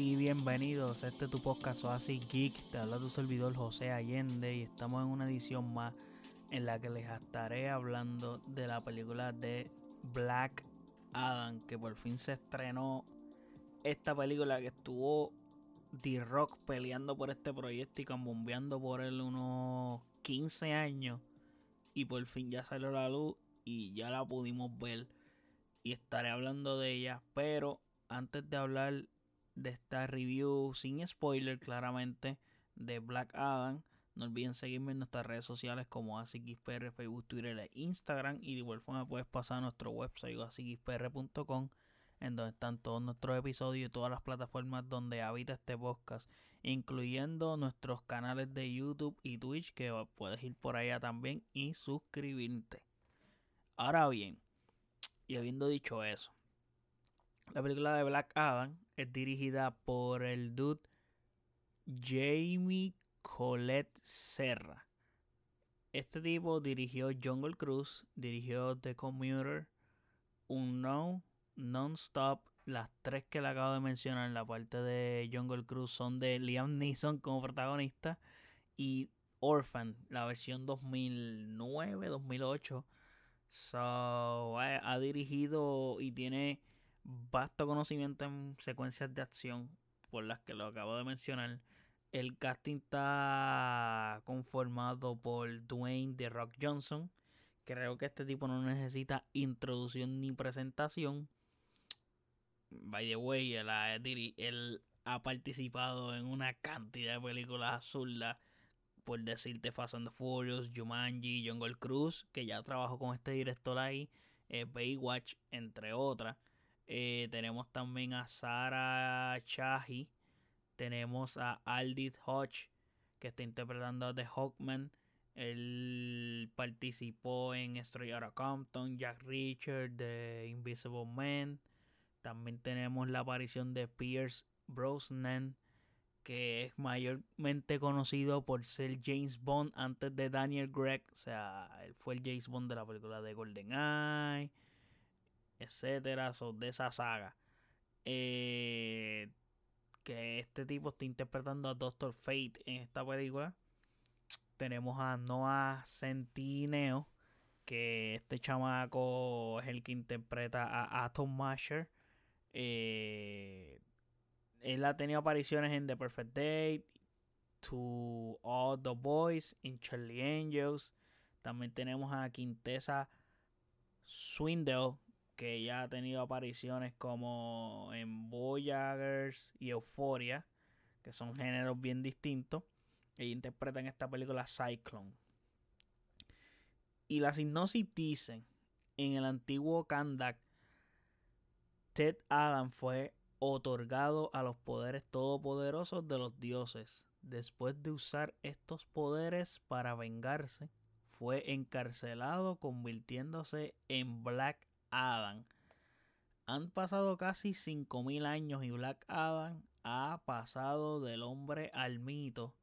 y bienvenidos este tu podcast Oasis Geek. Te habla tu servidor José Allende y estamos en una edición más en la que les estaré hablando de la película de Black Adam que por fin se estrenó. Esta película que estuvo D-Rock peleando por este proyecto y cambombeando por él unos 15 años y por fin ya salió la luz y ya la pudimos ver y estaré hablando de ella, pero antes de hablar de esta review sin spoiler claramente de Black Adam, no olviden seguirme en nuestras redes sociales como ASIXPR, Facebook, Twitter e Instagram. Y de igual forma puedes pasar a nuestro website asixpr.com en donde están todos nuestros episodios y todas las plataformas donde habita este podcast, incluyendo nuestros canales de YouTube y Twitch, que puedes ir por allá también y suscribirte. Ahora bien, y habiendo dicho eso, la película de Black Adam es dirigida por el dude Jamie Colette Serra. Este tipo dirigió Jungle Cruise, dirigió The Commuter, Unknown, Non-Stop. Las tres que le acabo de mencionar en la parte de Jungle Cruise son de Liam Neeson como protagonista y Orphan, la versión 2009-2008. So, ha dirigido y tiene vasto conocimiento en secuencias de acción por las que lo acabo de mencionar. El casting está conformado por Dwayne The Rock Johnson. Creo que este tipo no necesita introducción ni presentación. By the way, él ha, él ha participado en una cantidad de películas absurdas. Por decirte Fast and Furious, Jumanji, Jungle Cruise, que ya trabajó con este director ahí, eh, Baywatch, entre otras. Eh, tenemos también a Sara Chahi. Tenemos a Aldith Hodge, que está interpretando a The Hawkman. Él participó en Straight Outta Compton, Jack Richard, The Invisible Man. También tenemos la aparición de Pierce Brosnan, que es mayormente conocido por ser James Bond antes de Daniel Gregg. O sea, él fue el James Bond de la película de GoldenEye etcétera, son de esa saga. Eh, que este tipo está interpretando a Doctor Fate en esta película. Tenemos a Noah Centineo, que este chamaco es el que interpreta a Atom Masher. Eh, él ha tenido apariciones en The Perfect Date, To All the Boys, in Charlie Angels. También tenemos a Quintessa Swindle, que ya ha tenido apariciones como en Voyagers y Euphoria, que son géneros bien distintos. E interpreta en esta película Cyclone. Y la hipnosis dicen, en el antiguo Kandak, Ted Adam fue otorgado a los poderes todopoderosos de los dioses. Después de usar estos poderes para vengarse, fue encarcelado convirtiéndose en Black Adam. Han pasado casi 5.000 años y Black Adam ha pasado del hombre al mito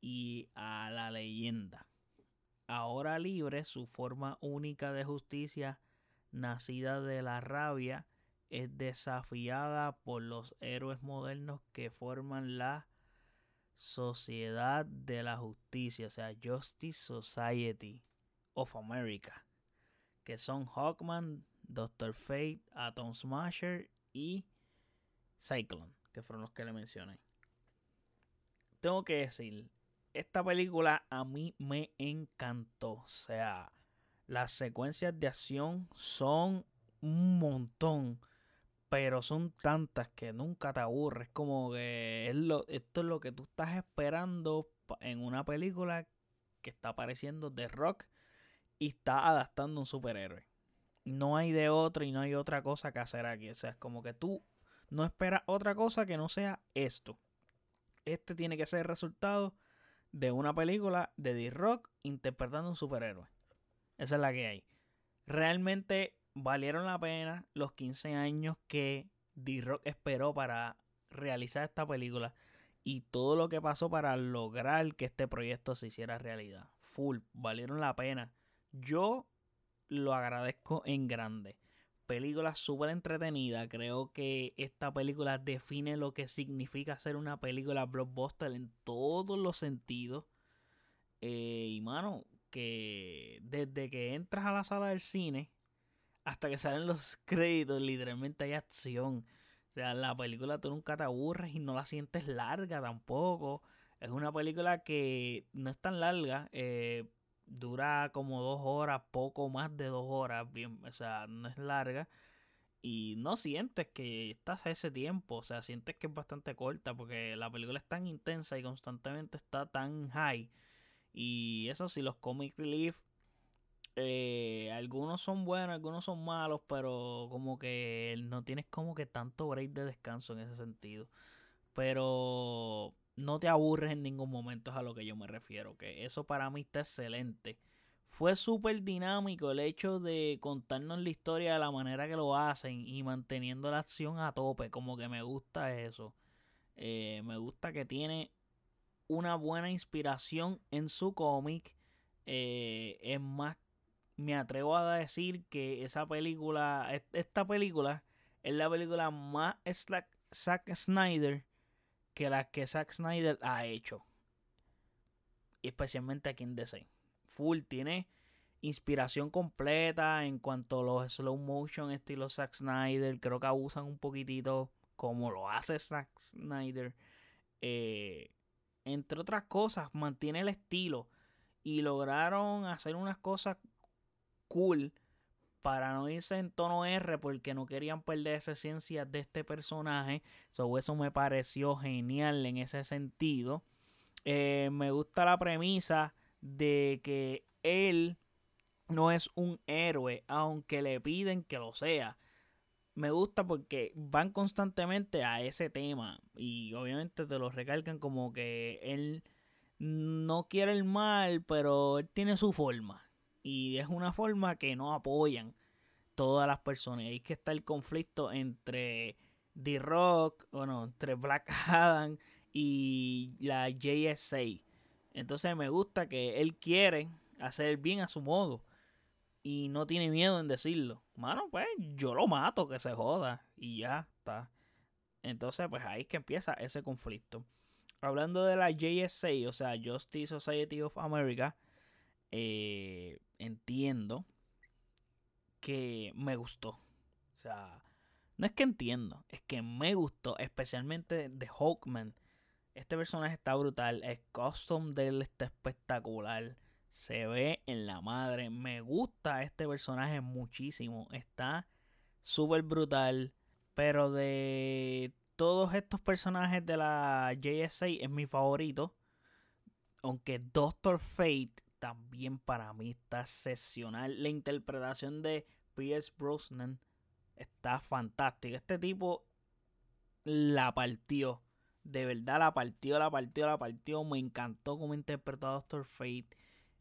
y a la leyenda. Ahora libre, su forma única de justicia, nacida de la rabia, es desafiada por los héroes modernos que forman la Sociedad de la Justicia, o sea, Justice Society of America, que son Hawkman, Doctor Fate, Atom Smasher y Cyclone, que fueron los que le mencioné. Tengo que decir, esta película a mí me encantó. O sea, las secuencias de acción son un montón. Pero son tantas que nunca te aburres. Como que esto es lo que tú estás esperando en una película que está apareciendo de rock y está adaptando un superhéroe no hay de otra y no hay otra cosa que hacer aquí. O sea, es como que tú no esperas otra cosa que no sea esto. Este tiene que ser el resultado de una película de D-Rock interpretando a un superhéroe. Esa es la que hay. Realmente valieron la pena los 15 años que D-Rock esperó para realizar esta película y todo lo que pasó para lograr que este proyecto se hiciera realidad. Full, valieron la pena. Yo lo agradezco en grande. película súper entretenida. Creo que esta película define lo que significa ser una película blockbuster en todos los sentidos. Eh, y mano, que desde que entras a la sala del cine hasta que salen los créditos, literalmente hay acción. O sea, la película tú nunca te aburres y no la sientes larga tampoco. Es una película que no es tan larga. Eh, dura como dos horas, poco más de dos horas, bien, o sea, no es larga. Y no sientes que estás a ese tiempo, o sea, sientes que es bastante corta porque la película es tan intensa y constantemente está tan high. Y eso sí, los comic relief, eh, algunos son buenos, algunos son malos, pero como que no tienes como que tanto break de descanso en ese sentido. Pero no te aburres en ningún momento, es a lo que yo me refiero. Que eso para mí está excelente. Fue súper dinámico el hecho de contarnos la historia de la manera que lo hacen y manteniendo la acción a tope. Como que me gusta eso. Eh, me gusta que tiene una buena inspiración en su cómic. Eh, es más, me atrevo a decir que esa película, esta película es la película más Zack Snyder que las que Zack Snyder ha hecho. Especialmente aquí en DC. Full tiene inspiración completa en cuanto a los slow motion estilo Zack Snyder. Creo que abusan un poquitito como lo hace Zack Snyder. Eh, entre otras cosas, mantiene el estilo. Y lograron hacer unas cosas cool para no irse en tono R porque no querían perder esa esencia de este personaje. eso me pareció genial en ese sentido. Eh, me gusta la premisa de que él no es un héroe, aunque le piden que lo sea. Me gusta porque van constantemente a ese tema y obviamente te lo recalcan como que él no quiere el mal, pero él tiene su forma y es una forma que no apoyan todas las personas. Y ahí que está el conflicto entre The Rock, bueno, entre Black Adam y la JSA. Entonces me gusta que él quiere hacer bien a su modo y no tiene miedo en decirlo. Mano, pues yo lo mato, que se joda y ya está. Entonces, pues ahí es que empieza ese conflicto. Hablando de la JSA, o sea, Justice Society of America, eh, entiendo que me gustó. O sea, no es que entiendo, es que me gustó, especialmente de Hawkman. Este personaje está brutal, el custom de él está espectacular. Se ve en la madre. Me gusta este personaje muchísimo. Está súper brutal. Pero de todos estos personajes de la JSA es mi favorito. Aunque Doctor Fate también para mí está excepcional. La interpretación de Pierce Brosnan está fantástica. Este tipo la partió. De verdad la partió, la partió, la partió. Me encantó cómo interpretó a Doctor Fate.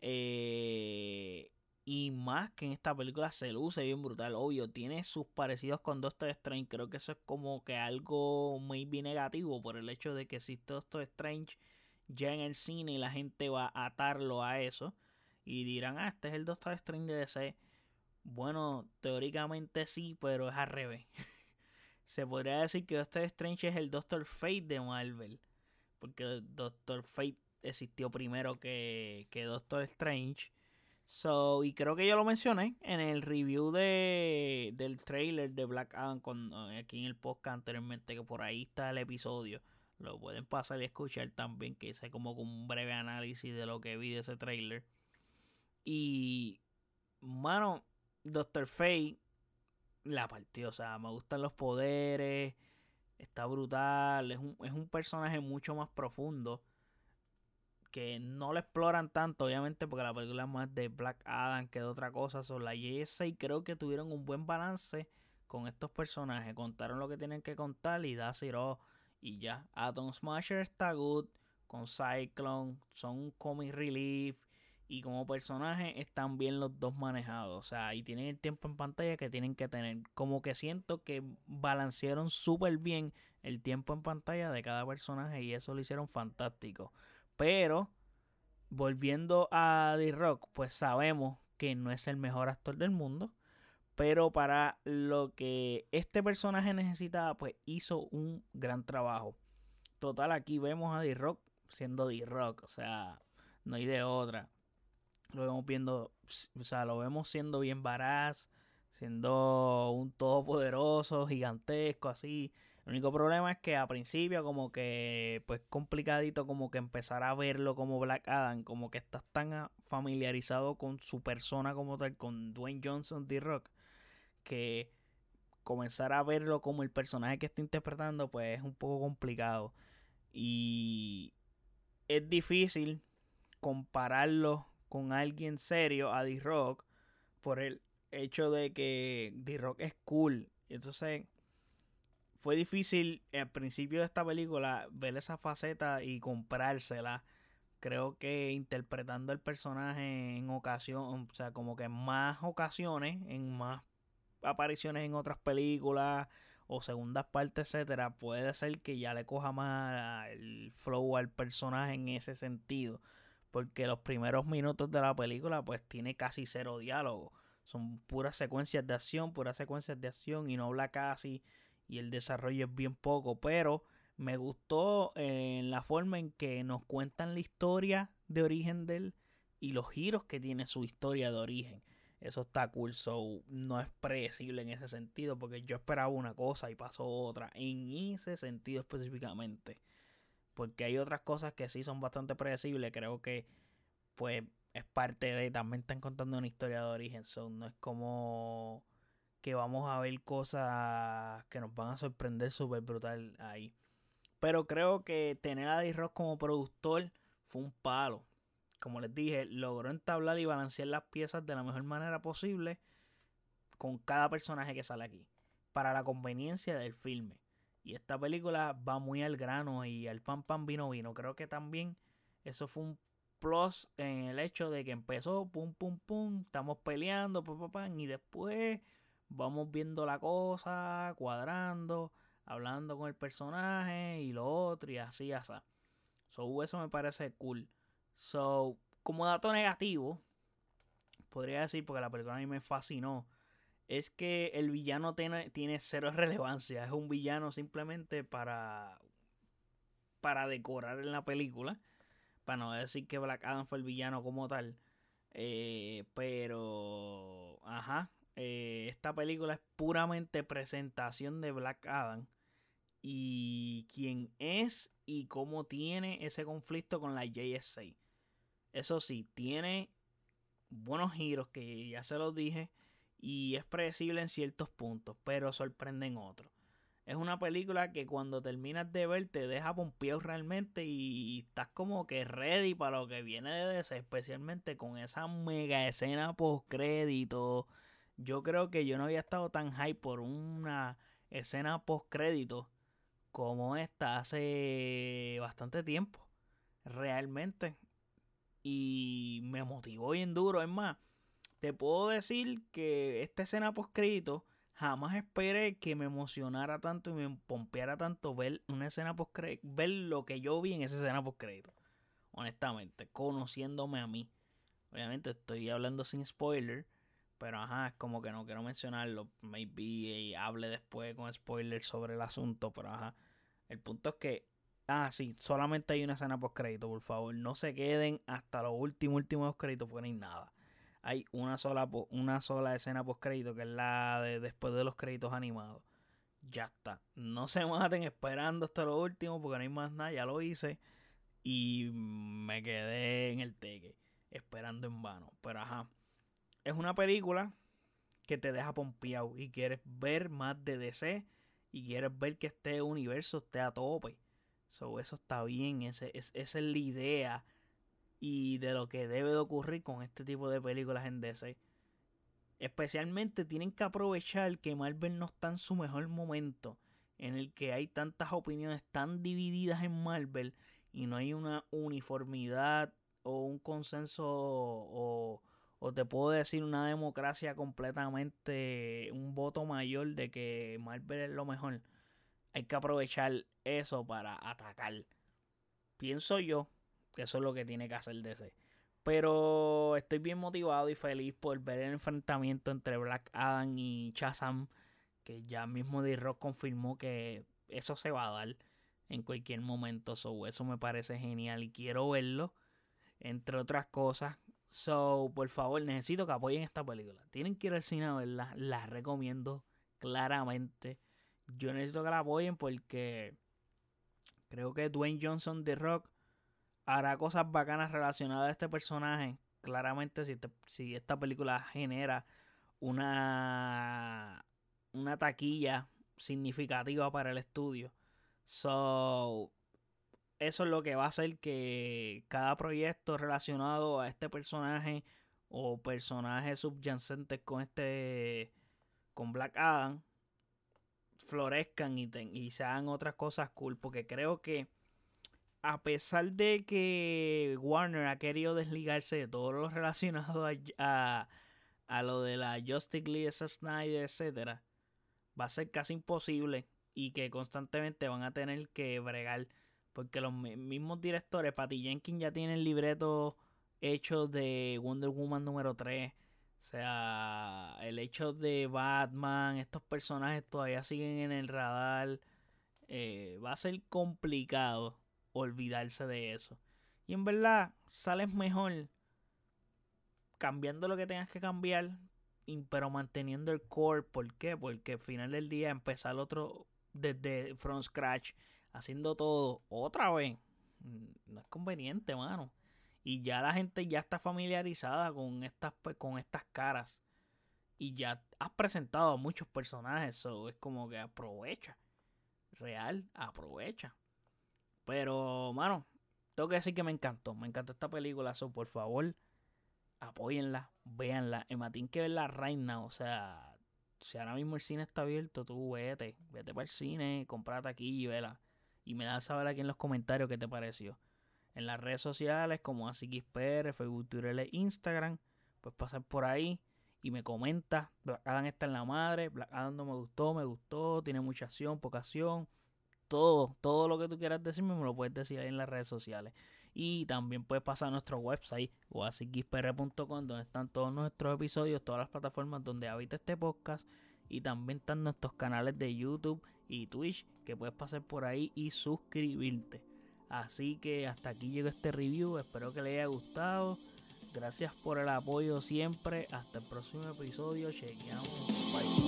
Eh, y más que en esta película se luce bien brutal. Obvio, tiene sus parecidos con Doctor Strange. Creo que eso es como que algo muy bien negativo por el hecho de que existe Doctor Strange ya en el cine y la gente va a atarlo a eso y dirán, ah, este es el Doctor Strange de DC. Bueno, teóricamente sí, pero es al revés. Se podría decir que Doctor Strange es el Doctor Fate de Marvel. Porque Doctor Fate existió primero que, que Doctor Strange. So, y creo que yo lo mencioné en el review de, del trailer de Black Adam con, aquí en el podcast anteriormente, que por ahí está el episodio. Lo pueden pasar y escuchar también, que hice como un breve análisis de lo que vi de ese trailer. Y, mano, Doctor Fate la partió. O sea, me gustan los poderes. Está brutal. Es un, es un personaje mucho más profundo. Que no lo exploran tanto, obviamente, porque la película es más de Black Adam que de otra cosa. Son la JSA y creo que tuvieron un buen balance con estos personajes. Contaron lo que tienen que contar y da Zero y ya. Atom Smasher está good con Cyclone, son comic relief y como personaje están bien los dos manejados. O sea, y tienen el tiempo en pantalla que tienen que tener. Como que siento que balancearon súper bien el tiempo en pantalla de cada personaje y eso lo hicieron fantástico. Pero, volviendo a The Rock, pues sabemos que no es el mejor actor del mundo. Pero para lo que este personaje necesitaba, pues hizo un gran trabajo. Total, aquí vemos a D-Rock siendo D-Rock, o sea, no hay de otra. Lo vemos viendo, o sea, lo vemos siendo bien varaz, siendo un todopoderoso, gigantesco, así. El único problema es que a principio como que pues complicadito como que empezar a verlo como Black Adam, como que estás tan familiarizado con su persona como tal, con Dwayne Johnson D Rock, que comenzar a verlo como el personaje que está interpretando pues es un poco complicado y es difícil compararlo con alguien serio a D Rock por el hecho de que D Rock es cool. Entonces fue difícil al principio de esta película ver esa faceta y comprársela. Creo que interpretando el personaje en ocasión, o sea, como que en más ocasiones, en más apariciones en otras películas o segundas partes, etcétera, puede ser que ya le coja más el flow al personaje en ese sentido. Porque los primeros minutos de la película, pues tiene casi cero diálogo. Son puras secuencias de acción, puras secuencias de acción y no habla casi y el desarrollo es bien poco, pero me gustó en la forma en que nos cuentan la historia de origen de él y los giros que tiene su historia de origen. Eso está cool, so no es predecible en ese sentido, porque yo esperaba una cosa y pasó otra, en ese sentido específicamente. Porque hay otras cosas que sí son bastante predecibles, creo que pues es parte de, también están contando una historia de origen, so no es como que vamos a ver cosas que nos van a sorprender súper brutal ahí. Pero creo que tener a D-Rock como productor fue un palo. Como les dije, logró entablar y balancear las piezas de la mejor manera posible con cada personaje que sale aquí. Para la conveniencia del filme. Y esta película va muy al grano y al pan pan vino vino. Creo que también eso fue un plus en el hecho de que empezó pum pum pum, estamos peleando, pum, pum, y después vamos viendo la cosa, cuadrando, hablando con el personaje y lo otro y así, así. So, eso me parece cool. So, como dato negativo, podría decir, porque la película a mí me fascinó, es que el villano tiene, tiene cero relevancia. Es un villano simplemente para, para decorar en la película. Para no decir que Black Adam fue el villano como tal. Eh, pero, ajá, eh, esta película es puramente presentación de Black Adam y quién es y cómo tiene ese conflicto con la JSA. Eso sí, tiene buenos giros que ya se los dije y es predecible en ciertos puntos, pero sorprende en otros. Es una película que cuando terminas de ver te deja pompeado realmente y, estás como que ready para lo que viene de DC, especialmente con esa mega escena post crédito yo creo que yo no había estado tan hype por una escena post crédito como esta hace bastante tiempo. Realmente. Y me motivó bien duro. Es más, te puedo decir que esta escena post crédito jamás esperé que me emocionara tanto y me pompeara tanto ver una escena post crédito. Ver lo que yo vi en esa escena post crédito. Honestamente, conociéndome a mí. Obviamente estoy hablando sin spoiler. Pero ajá, es como que no quiero mencionarlo. Maybe hable después con spoilers sobre el asunto. Pero ajá. El punto es que. Ah, sí, solamente hay una escena post crédito, por favor. No se queden hasta los últimos, últimos créditos porque no hay nada. Hay una sola, una sola escena post crédito que es la de después de los créditos animados. Ya está. No se maten esperando hasta lo último porque no hay más nada. Ya lo hice. Y me quedé en el teque. Esperando en vano. Pero ajá es una película que te deja pompeado y quieres ver más de DC y quieres ver que este universo esté a tope. So, eso está bien, ese, es, esa es la idea y de lo que debe de ocurrir con este tipo de películas en DC. Especialmente tienen que aprovechar que Marvel no está en su mejor momento, en el que hay tantas opiniones tan divididas en Marvel y no hay una uniformidad o un consenso o o te puedo decir una democracia completamente, un voto mayor de que Marvel es lo mejor. Hay que aprovechar eso para atacar. Pienso yo que eso es lo que tiene que hacer DC. Pero estoy bien motivado y feliz por ver el enfrentamiento entre Black Adam y Shazam. Que ya mismo D-Rock confirmó que eso se va a dar en cualquier momento. So, eso me parece genial y quiero verlo. Entre otras cosas. So, por favor, necesito que apoyen esta película. Tienen que ir al cine a verla. La recomiendo claramente. Yo necesito que la apoyen porque creo que Dwayne Johnson de Rock hará cosas bacanas relacionadas a este personaje. Claramente, si, si esta película genera una, una taquilla significativa para el estudio. So, eso es lo que va a hacer que cada proyecto relacionado a este personaje o personajes subyacentes con este con Black Adam florezcan y, y se hagan otras cosas cool porque creo que a pesar de que Warner ha querido desligarse de todo lo relacionado a, a, lo de la Justice League, Snyder, etcétera, va a ser casi imposible y que constantemente van a tener que bregar porque los mismos directores, Patty Jenkins ya tiene el libreto hecho de Wonder Woman número 3. O sea, el hecho de Batman, estos personajes todavía siguen en el radar. Eh, va a ser complicado olvidarse de eso. Y en verdad, sales mejor cambiando lo que tengas que cambiar, pero manteniendo el core. ¿Por qué? Porque al final del día empezar otro desde from scratch haciendo todo otra vez. Mm, no es conveniente, mano. Y ya la gente ya está familiarizada con estas, pues, con estas caras. Y ya has presentado a muchos personajes. Eso es como que aprovecha. Real, aprovecha. Pero, mano, tengo que decir que me encantó. Me encantó esta película. So, por favor, apóyenla, véanla. Y Matín que verla right now. O sea, si ahora mismo el cine está abierto, tú vete. Vete para el cine, comprate aquí y vela y me das saber aquí en los comentarios qué te pareció. En las redes sociales como AsiXPR, Facebook, Twitter e Instagram, pues pasar por ahí y me comenta. Black Adam está en la madre, Black Adam no me gustó, me gustó, tiene mucha acción, poca acción. Todo, todo lo que tú quieras decirme me lo puedes decir ahí en las redes sociales. Y también puedes pasar a nuestro website o donde están todos nuestros episodios, todas las plataformas donde habita este podcast. Y también están nuestros canales de YouTube y Twitch que puedes pasar por ahí y suscribirte. Así que hasta aquí llegó este review. Espero que les haya gustado. Gracias por el apoyo siempre. Hasta el próximo episodio. Chequeamos. Bye.